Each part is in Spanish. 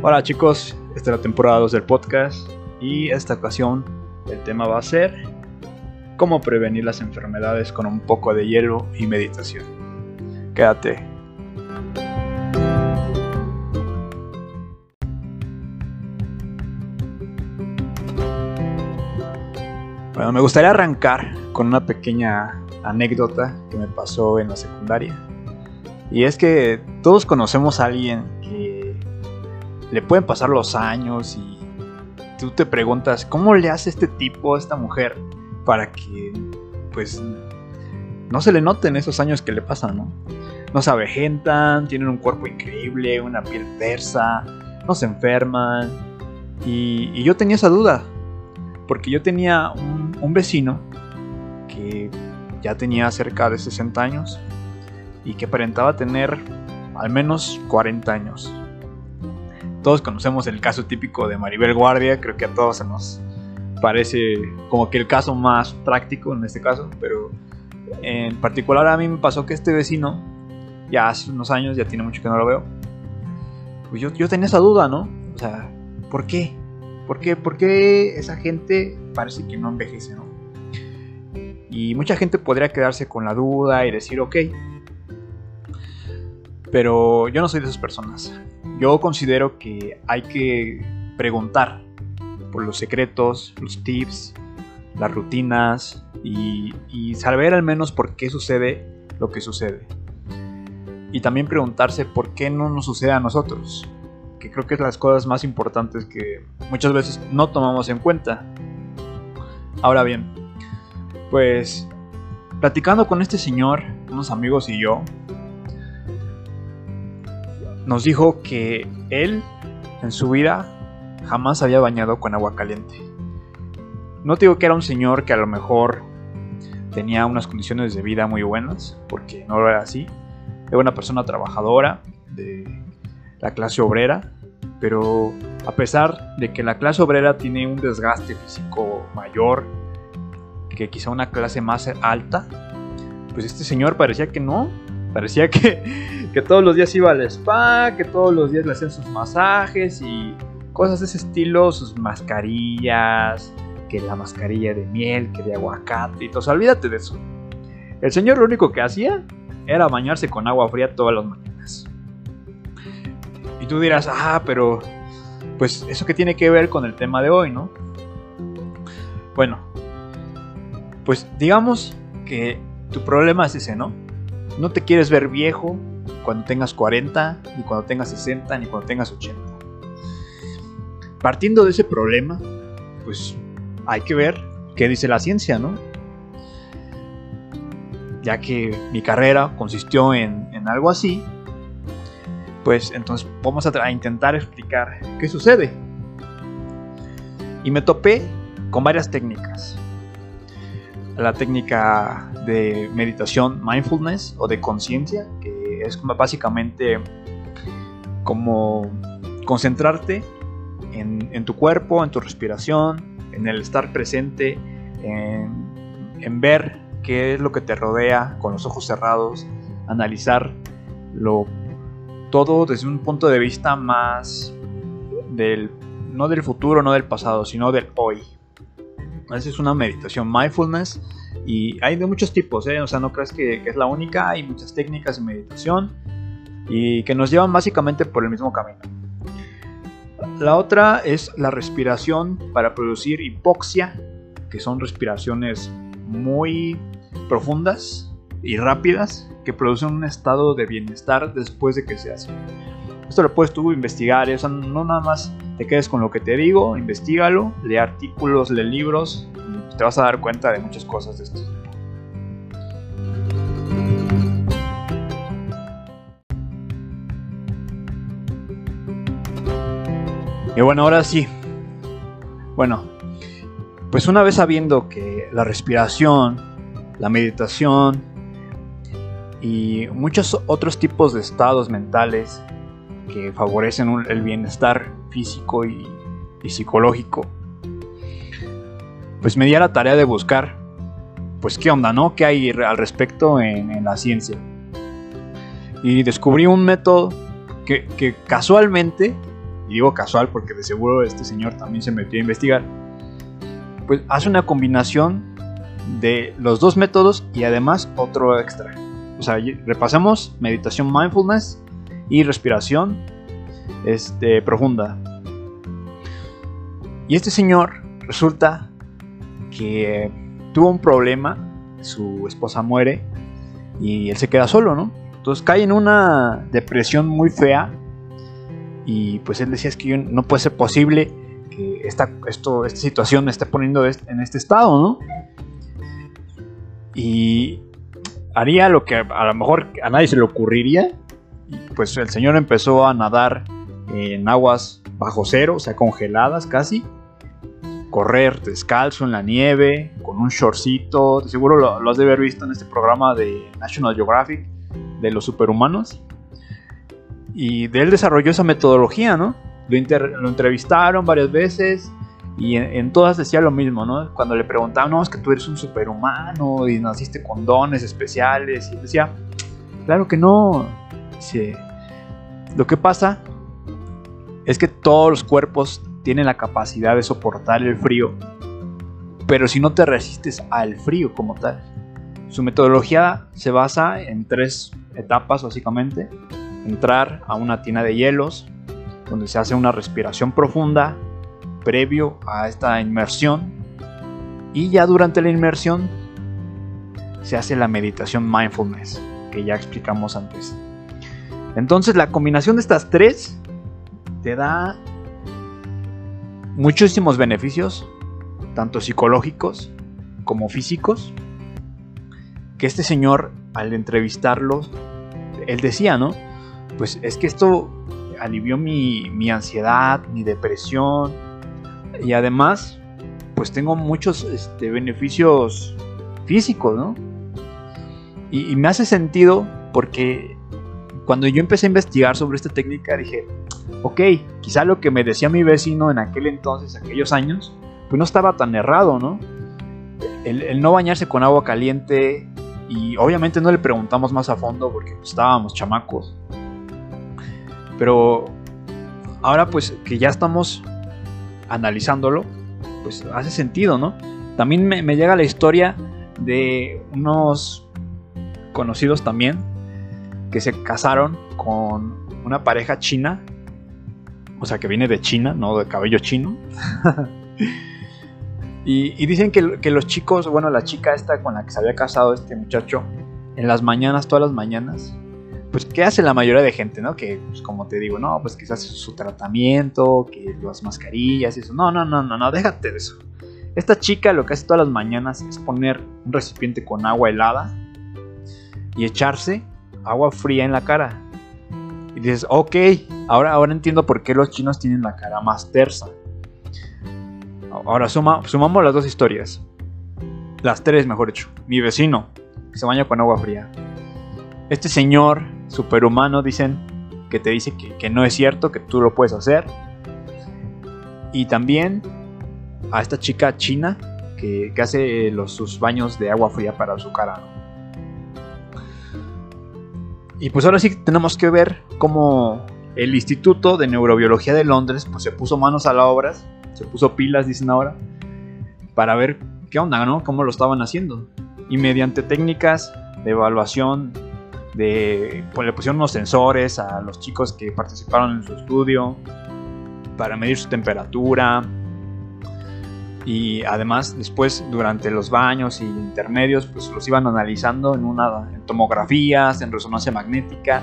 Hola chicos, esta es la temporada 2 del podcast y esta ocasión el tema va a ser cómo prevenir las enfermedades con un poco de hielo y meditación. Quédate. Bueno, me gustaría arrancar con una pequeña anécdota que me pasó en la secundaria. Y es que todos conocemos a alguien le pueden pasar los años y tú te preguntas, ¿cómo le hace este tipo, a esta mujer, para que, pues, no se le noten esos años que le pasan, ¿no? No se avejentan, tienen un cuerpo increíble, una piel tersa, no se enferman. Y, yo tenía esa duda, porque yo tenía un, un vecino que ya tenía cerca de 60 años y que aparentaba tener al menos 40 años. Todos conocemos el caso típico de Maribel Guardia, creo que a todos se nos parece como que el caso más práctico en este caso, pero en particular a mí me pasó que este vecino, ya hace unos años, ya tiene mucho que no lo veo, pues yo, yo tenía esa duda, ¿no? O sea, ¿por qué? ¿Por qué? ¿Por qué esa gente parece que no envejece, ¿no? Y mucha gente podría quedarse con la duda y decir, ok. Pero yo no soy de esas personas. Yo considero que hay que preguntar por los secretos, los tips, las rutinas y, saber al menos por qué sucede lo que sucede. Y también preguntarse por qué no nos sucede a nosotros. Que creo que es las cosas más importantes que muchas veces no tomamos en cuenta. Ahora bien, pues platicando con este señor, unos amigos y yo, nos dijo que él en su vida jamás había bañado con agua caliente. No digo que era un señor que a lo mejor tenía unas condiciones de vida muy buenas, porque no era así. Era una persona trabajadora de la clase obrera, pero a pesar de que la clase obrera tiene un desgaste físico mayor que quizá una clase más alta, pues este señor parecía que no, parecía que, que todos los días iba al spa, que todos los días le hacían sus masajes y cosas de ese estilo, sus mascarillas, que la mascarilla de miel, que de aguacate y todo, olvídate de eso. El señor lo único que hacía era bañarse con agua fría todas las mañanas. Y tú dirás, ah, pero pues eso que tiene que ver con el tema de hoy, ¿no? Bueno, pues digamos que tu problema es ese, ¿no? No te quieres ver viejo cuando tengas 40, ni cuando tengas 60, ni cuando tengas 80. Partiendo de ese problema, pues hay que ver qué dice la ciencia, ¿no? Ya que mi carrera consistió en, en algo así, pues entonces vamos a, a intentar explicar qué sucede. Y me topé con varias técnicas la técnica de meditación mindfulness o de conciencia, es básicamente como concentrarte en, en, tu cuerpo, en tu respiración, en el estar presente, en, en, ver qué es lo que te rodea con los ojos cerrados, analizar lo, todo desde un punto de vista más del, no del futuro, no del pasado, sino del hoy, esa es una meditación mindfulness y hay de muchos tipos, ¿eh? o sea, no creas que, que, es la única, hay muchas técnicas de meditación y que nos llevan básicamente por el mismo camino. La otra es la respiración para producir hipoxia, que son respiraciones muy profundas y rápidas que producen un estado de bienestar después de que se hace. Esto lo puedes tú investigar, o sea, no nada más te quedes con lo que te digo, investigalo, lee artículos, lee libros, y te vas a dar cuenta de muchas cosas de esto. Y bueno, ahora sí. Bueno, pues una vez sabiendo que la respiración, la meditación y muchos otros tipos de estados mentales que favorecen el bienestar físico y, psicológico, pues me di a la tarea de buscar, pues qué onda, ¿no? ¿Qué hay al respecto en, en la ciencia? Y descubrí un método que, que, casualmente y digo casual porque de seguro este señor también se metió a investigar, pues hace una combinación de los dos métodos y además otro extra. O sea, repasamos meditación mindfulness y respiración este, profunda. Y este señor resulta que tuvo un problema, su esposa muere y él se queda solo, ¿no? Entonces cae en una depresión muy fea y pues él decía es que no puede ser posible que esta, esto, esta situación me esté poniendo en este estado, ¿no? Y haría lo que a lo mejor a nadie se le ocurriría. Pues el señor empezó a nadar en aguas bajo cero, o sea, congeladas casi. Correr descalzo en la nieve, con un shortcito. Seguro lo, has de haber visto en este programa de National Geographic de los superhumanos. Y de él desarrolló esa metodología, ¿no? Lo, lo entrevistaron varias veces y en, todas decía lo mismo, ¿no? Cuando le preguntaban, no, es que tú eres un superhumano y naciste con dones especiales. Y decía, claro que no. Lo que pasa es que todos los cuerpos tienen la capacidad de soportar el frío, pero si no te resistes al frío como tal. Su metodología se basa en tres etapas básicamente. Entrar a una tina de hielos, donde se hace una respiración profunda, previo a esta inmersión y ya durante la inmersión se hace la meditación mindfulness que ya explicamos antes. Entonces la combinación de estas tres te da muchísimos beneficios, tanto psicológicos como físicos, que este señor al entrevistarlo, él decía, ¿no? Pues es que esto alivió mi, mi ansiedad, mi depresión, y además, pues tengo muchos este, beneficios físicos, ¿no? Y, me hace sentido porque cuando yo empecé a investigar sobre esta técnica dije, ok, quizá lo que me decía mi vecino en aquel entonces, aquellos años, pues no estaba tan errado, ¿no? El, no bañarse con agua caliente y obviamente no le preguntamos más a fondo porque pues, estábamos chamacos. Pero ahora pues que ya estamos analizándolo, pues hace sentido, ¿no? También me, llega la historia de unos conocidos también que se casaron con una pareja china, o sea, que viene de China, no de cabello chino. y, dicen que, que, los chicos, bueno, la chica esta con la que se había casado este muchacho, en las mañanas, todas las mañanas, pues, ¿qué hace la mayoría de gente, no? Que, pues, como te digo, no, pues quizás su tratamiento, que las mascarillas y eso. No, no, no, no, no, déjate de eso. Esta chica lo que hace todas las mañanas es poner un recipiente con agua helada y echarse agua fría en la cara. Y dices, ok, ahora, ahora entiendo por qué los chinos tienen la cara más tersa. Ahora suma, sumamos las dos historias. Las tres, mejor dicho. Mi vecino, que se baña con agua fría. Este señor superhumano, dicen, que te dice que, no es cierto, que tú lo puedes hacer. Y también a esta chica china que, hace los, sus baños de agua fría para su cara. Y pues ahora sí tenemos que ver cómo el Instituto de Neurobiología de Londres pues se puso manos a la obra, se puso pilas, dicen ahora, para ver qué onda, ¿no? Cómo lo estaban haciendo. Y mediante técnicas de evaluación pues le pusieron unos sensores a los chicos que participaron en su estudio para medir su temperatura y además después durante los baños y intermedios pues los iban analizando en una en tomografías en resonancia magnética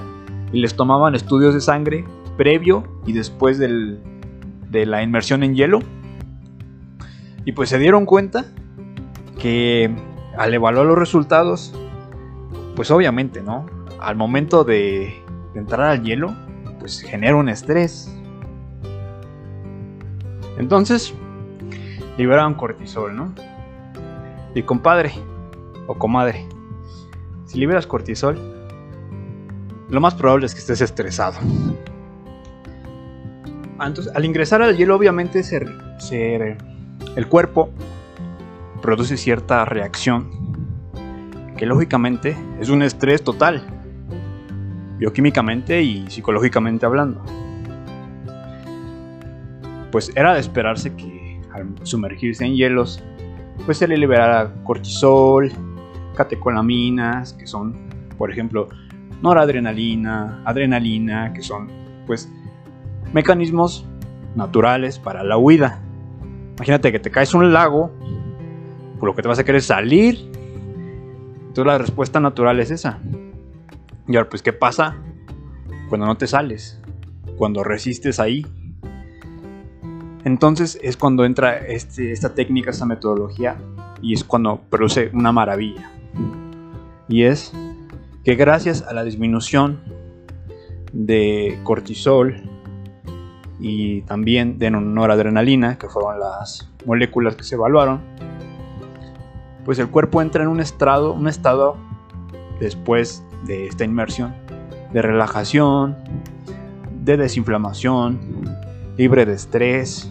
y les tomaban estudios de sangre previo y después del, de la inmersión en hielo y pues se dieron cuenta que al evaluar los resultados pues obviamente no al momento de, entrar al hielo, pues genera un estrés. Entonces, liberaban cortisol, ¿no? Y compadre o comadre, si liberas cortisol, lo más probable es que estés estresado. Entonces, al ingresar al hielo, obviamente el cuerpo produce cierta reacción que lógicamente es un estrés total bioquímicamente y psicológicamente hablando. pues era de esperarse que al sumergirse en hielos, pues se le liberara cortisol, catecolaminas, que son, por ejemplo, noradrenalina, adrenalina, que son, pues, mecanismos naturales para la huida. Imagínate que te caes un lago, por lo que te vas a querer salir. Entonces la respuesta natural es esa. Y ahora, pues, ¿qué pasa cuando no te sales? Cuando resistes ahí. Entonces es cuando entra este, esta técnica, esta metodología, y es cuando produce una maravilla. Y es que gracias a la disminución de cortisol y también de noradrenalina, que fueron las moléculas que se evaluaron, pues el cuerpo entra en un estado, un estado después de esta inmersión de relajación, de desinflamación, libre de estrés.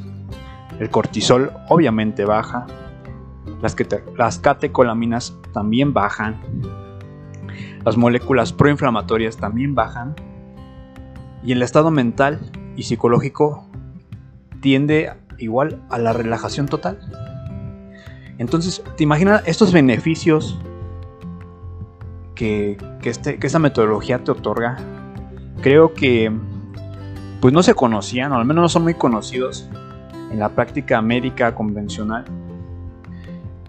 El cortisol obviamente baja, las, las catecolaminas también bajan, las moléculas proinflamatorias también bajan y el estado mental y psicológico tiende igual a la relajación total. Entonces, ¿te imaginas estos beneficios que, este, que esta metodología te otorga? Creo que pues no se conocían, o al menos no son muy conocidos en la práctica médica convencional.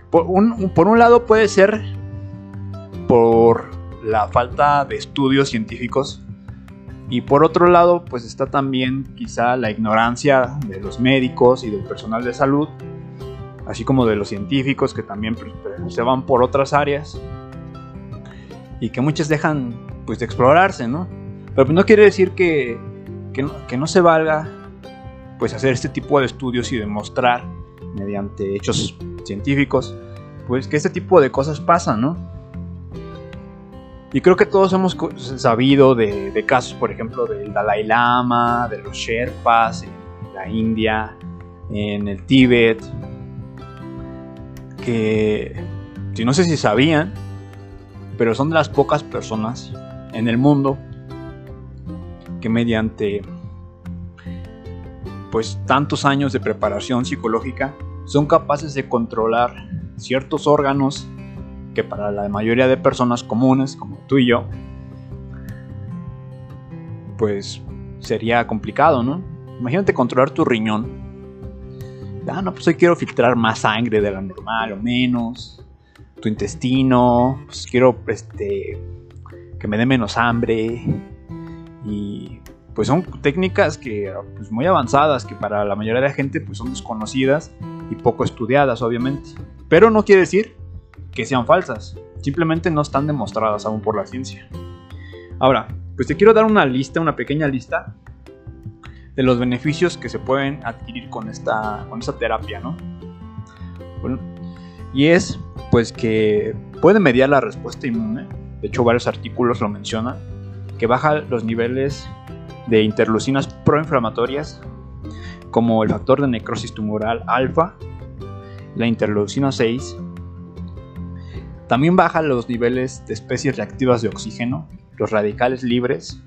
Por un, lado puede ser por la falta de estudios científicos y por otro lado, pues está también quizá la ignorancia de los médicos y del personal de salud, así como de los científicos que también pues, se van por otras áreas y que muchas dejan pues de explorarse, ¿no? Pero pues, no quiere decir que, que, no, se valga pues hacer este tipo de estudios y demostrar mediante hechos científicos pues que este tipo de cosas pasan, ¿no? Y creo que todos hemos sabido de, casos, por ejemplo, del Dalai Lama, de los Sherpas en la India, en el Tíbet, que no sé si sabían, pero son de las pocas personas en el mundo que mediante pues tantos años de preparación psicológica son capaces de controlar ciertos órganos que para la mayoría de personas comunes como tú y yo, pues sería complicado, ¿no? Imagínate controlar tu riñón. Ah, no, pues hoy quiero filtrar más sangre de la normal o menos. Tu intestino, pues quiero este, que me dé menos hambre. Pues son técnicas que pues muy avanzadas que para la mayoría de la gente pues son desconocidas y poco estudiadas obviamente. Pero no quiere decir que sean falsas, simplemente no están demostradas aún por la ciencia. Ahora, pues te quiero dar una lista, una pequeña lista de los beneficios que se pueden adquirir con esta, con esta terapia, ¿no? y es pues que puede mediar la respuesta inmune, de hecho varios artículos lo mencionan, que baja los niveles de interleucinas proinflamatorias como el factor de necrosis tumoral alfa, la interleucina 6 también baja los niveles de especies reactivas de oxígeno, los radicales libres.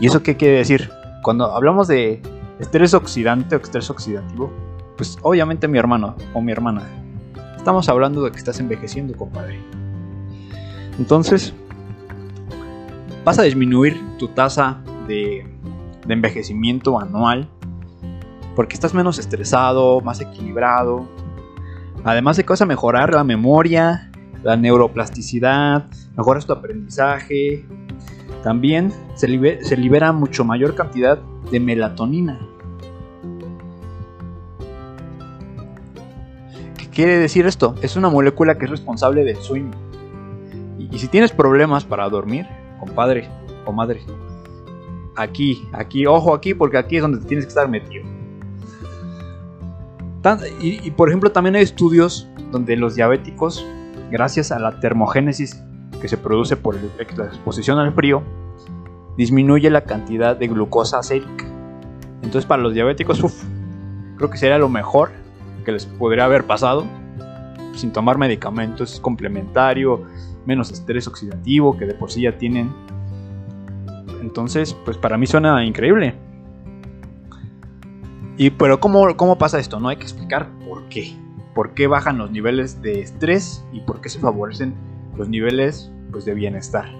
¿Y eso qué quiere decir? Cuando hablamos de estrés oxidante o estrés oxidativo, pues obviamente mi hermano o mi hermana, estamos hablando de que estás envejeciendo, compadre. Entonces, vas a disminuir tu tasa de, envejecimiento anual porque estás menos estresado, más equilibrado, Además de que vas a mejorar la memoria, la neuroplasticidad, mejoras tu aprendizaje. También se, libera mucho mayor cantidad de melatonina. ¿Qué quiere decir esto? Es una molécula que es responsable del sueño. Y si tienes problemas para dormir, compadre o madre, aquí, aquí, ojo aquí, porque aquí es donde tienes que estar metido. Y, por ejemplo también hay estudios donde los diabéticos, gracias a la termogénesis que se produce por la exposición al frío, disminuye la cantidad de glucosa sérica. Entonces para los diabéticos, creo que sería lo mejor que les podría haber pasado sin tomar medicamentos complementario, menos estrés oxidativo que de por sí ya tienen. Entonces, pues para mí suena increíble. Y pero ¿cómo, ¿cómo pasa esto? No hay que explicar por qué. ¿Por qué bajan los niveles de estrés y por qué se favorecen los niveles pues, de bienestar?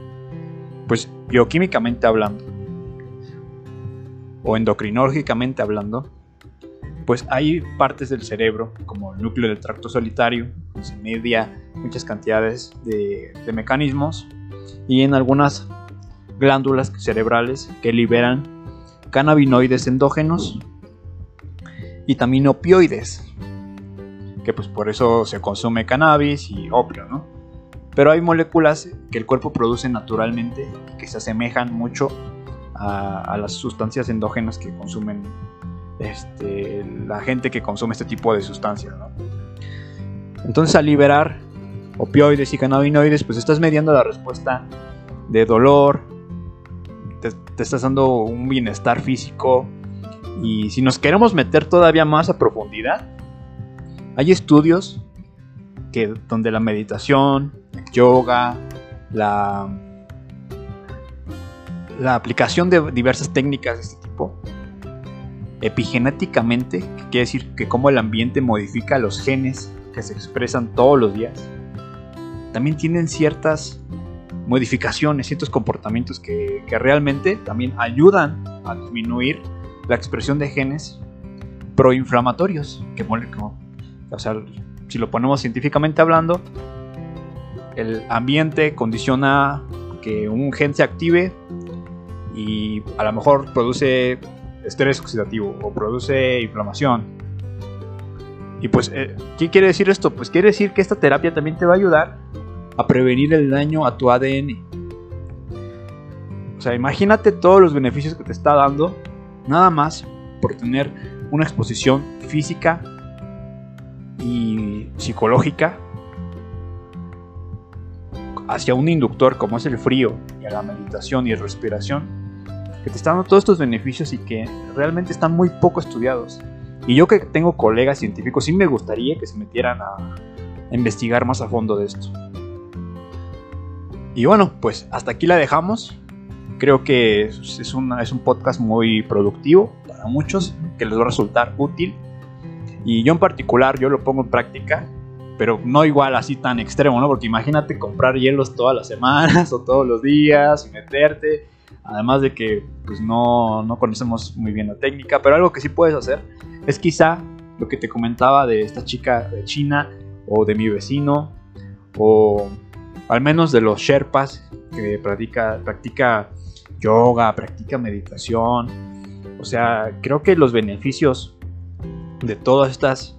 Pues bioquímicamente hablando o endocrinológicamente hablando, pues hay partes del cerebro, como el núcleo del tracto solitario, se media muchas cantidades de, mecanismos, y en algunas glándulas cerebrales que liberan cannabinoides endógenos y también opioides, que pues por eso se consume cannabis y opio, ¿no? Pero hay moléculas que el cuerpo produce naturalmente que se asemejan mucho a, las sustancias endógenas que consumen este, la gente que consume este tipo de sustancias, ¿no? Entonces al liberar opioides y cannabinoides, pues estás mediando la respuesta de dolor, te, estás dando un bienestar físico, y si nos queremos meter todavía más a profundidad, hay estudios que, donde la meditación, el yoga, la, la aplicación de diversas técnicas de este tipo, epigenéticamente, que quiere decir que cómo el ambiente modifica los genes que se expresan todos los días, también tienen ciertas modificaciones, ciertos comportamientos que, que realmente también ayudan a disminuir la expresión de genes proinflamatorios, que o sea, si lo ponemos científicamente hablando, el ambiente condiciona que un gen se active y a lo mejor produce estrés oxidativo o produce inflamación. Y pues, eh, ¿qué quiere decir esto? Pues quiere decir que esta terapia también te va a ayudar a prevenir el daño a tu ADN. O sea, imagínate todos los beneficios que te está dando nada más por tener una exposición física y psicológica hacia un inductor como es el frío y a la meditación y respiración, que te están dando todos estos beneficios y que realmente están muy poco estudiados. Y yo que tengo colegas científicos, sí me gustaría que se metieran a, investigar más a fondo de esto. Y bueno, pues hasta aquí la dejamos. Creo que es, es un podcast muy productivo para muchos, que les va a resultar útil. Y yo en particular, yo lo pongo en práctica, pero no igual así tan extremo, ¿no? Porque imagínate comprar hielos todas las semanas o todos los días y meterte. Además de que pues no, no conocemos muy bien la técnica, pero algo que sí puedes hacer es quizá lo que te comentaba de esta chica de China o de mi vecino o al menos de los Sherpas que practica, practica yoga, practica meditación. O sea, creo que los beneficios de todas estas,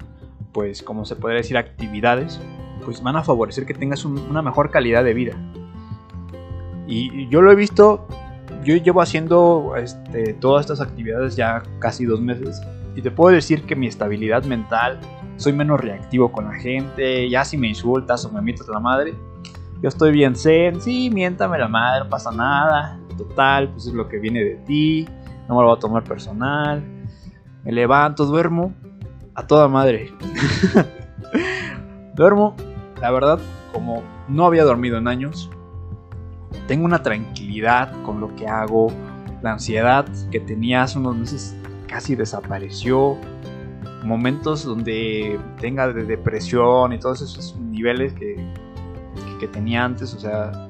pues, como se podría decir, actividades, pues van a favorecer que tengas una mejor calidad de vida. Y yo lo he visto, yo llevo haciendo este, todas estas actividades ya casi dos meses. Y te puedo decir que mi estabilidad mental, soy menos reactivo con la gente, ya si me insultas o me mientas la madre, yo estoy bien zen, sí, miéntame la madre, no pasa nada, total, pues es lo que viene de ti, no me lo voy a tomar personal. Me levanto, duermo a toda madre. duermo, la verdad, como no había dormido en años. Tengo una tranquilidad con lo que hago. La ansiedad que tenía hace unos meses casi desapareció. Momentos donde tenga de depresión y todos esos niveles que, que tenía antes, o sea,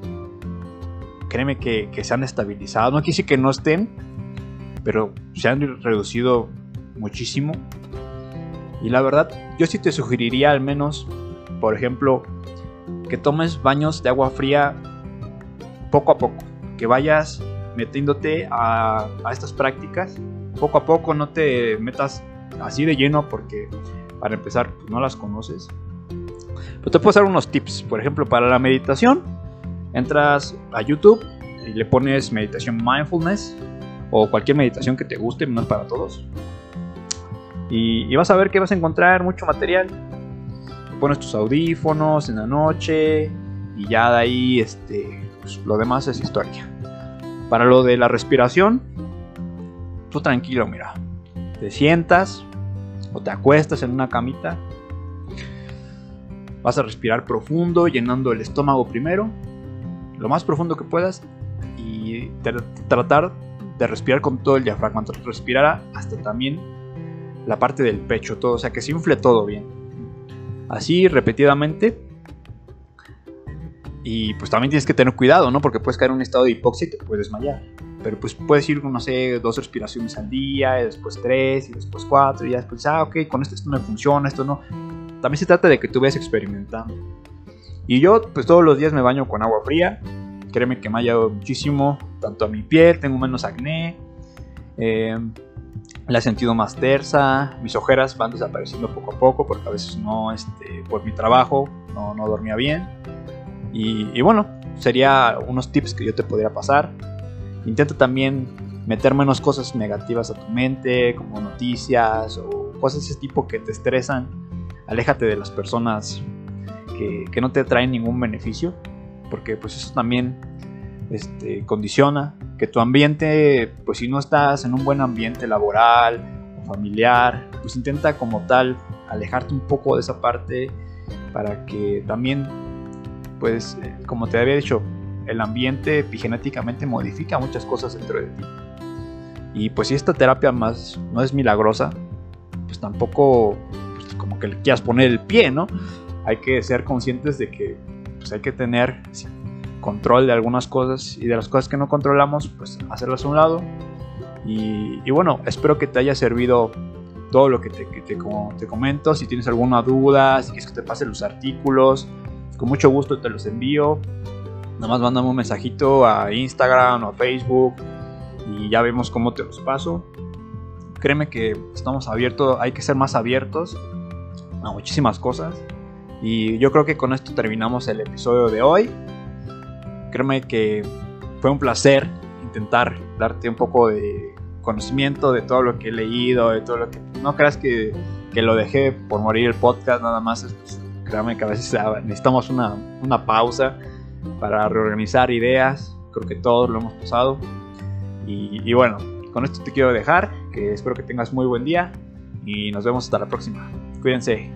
créeme que, se han estabilizado. No quise que no estén, pero se han reducido muchísimo. Y la verdad, yo sí te sugeriría al menos, por ejemplo, que tomes baños de agua fría poco a poco. Que vayas metiéndote a, estas prácticas poco a poco, no te metas así de lleno porque para empezar no las conoces. Pero te puedo dar unos tips, por ejemplo, para la meditación entras a YouTube y le pones meditación mindfulness o cualquier meditación que te guste, no es para todos. Y, vas a ver que vas a encontrar mucho material. Pones tus audífonos en la noche y ya de ahí este, pues, lo demás es historia. Para lo de la respiración, tú tranquilo, mira. Te sientas o te acuestas en una camita. Vas a respirar profundo, llenando el estómago primero lo más profundo que puedas y tratar de respirar con todo el diafragma. Respirar hasta también la parte del pecho, todo, o sea, que se infle todo bien. Así repetidamente. Y pues también tienes que tener cuidado, ¿no? Porque puedes caer en un estado de hipoxia y te puedes desmayar. Pero pues puedes ir, no sé, dos respiraciones al día, y después tres, y después cuatro, y ya después, ah, ok, con esto esto no funciona, esto no. También se trata de que tú vayas experimentando. Y yo, pues todos los días me baño con agua fría. Créeme que me ha ayudado muchísimo, tanto a mi piel, tengo menos acné. Eh, la he sentido más tersa, mis ojeras van desapareciendo poco a poco porque a veces no, este, por mi trabajo, no, no dormía bien. Y, bueno, sería unos tips que yo te podría pasar. Intenta también meter menos cosas negativas a tu mente, como noticias o cosas de ese tipo que te estresan. Aléjate de las personas que, que no te traen ningún beneficio, porque pues eso también este, condiciona que tu ambiente, pues si no estás en un buen ambiente laboral o familiar, pues intenta como tal alejarte un poco de esa parte para que también, pues eh, como te había dicho, el ambiente epigenéticamente modifica muchas cosas dentro de ti. Y pues si esta terapia más no es milagrosa, pues tampoco como que le quieras poner el pie, ¿no? Hay que ser conscientes de que pues hay que tener control de algunas cosas y de las cosas que no controlamos, pues hacerlas a un lado. Y, bueno, espero que te haya servido todo lo que te, te, te, comento. Si tienes alguna duda, si quieres que te pase los artículos, con mucho gusto te los envío. Nada más mándame un mensajito a Instagram o a Facebook y ya vemos cómo te los paso. Créeme que estamos abiertos, hay que ser más abiertos muchísimas cosas. Y yo creo que con esto terminamos el episodio de hoy créeme que fue un placer intentar darte un poco de conocimiento de todo lo que he leído, de todo lo que... No creas que, que lo dejé por morir el podcast, nada más. Pues, que a veces necesitamos una, una pausa para reorganizar ideas. Creo que todos lo hemos pasado. Y, y bueno, con esto te quiero dejar, que espero que tengas muy buen día y nos vemos hasta la próxima. Cuídense.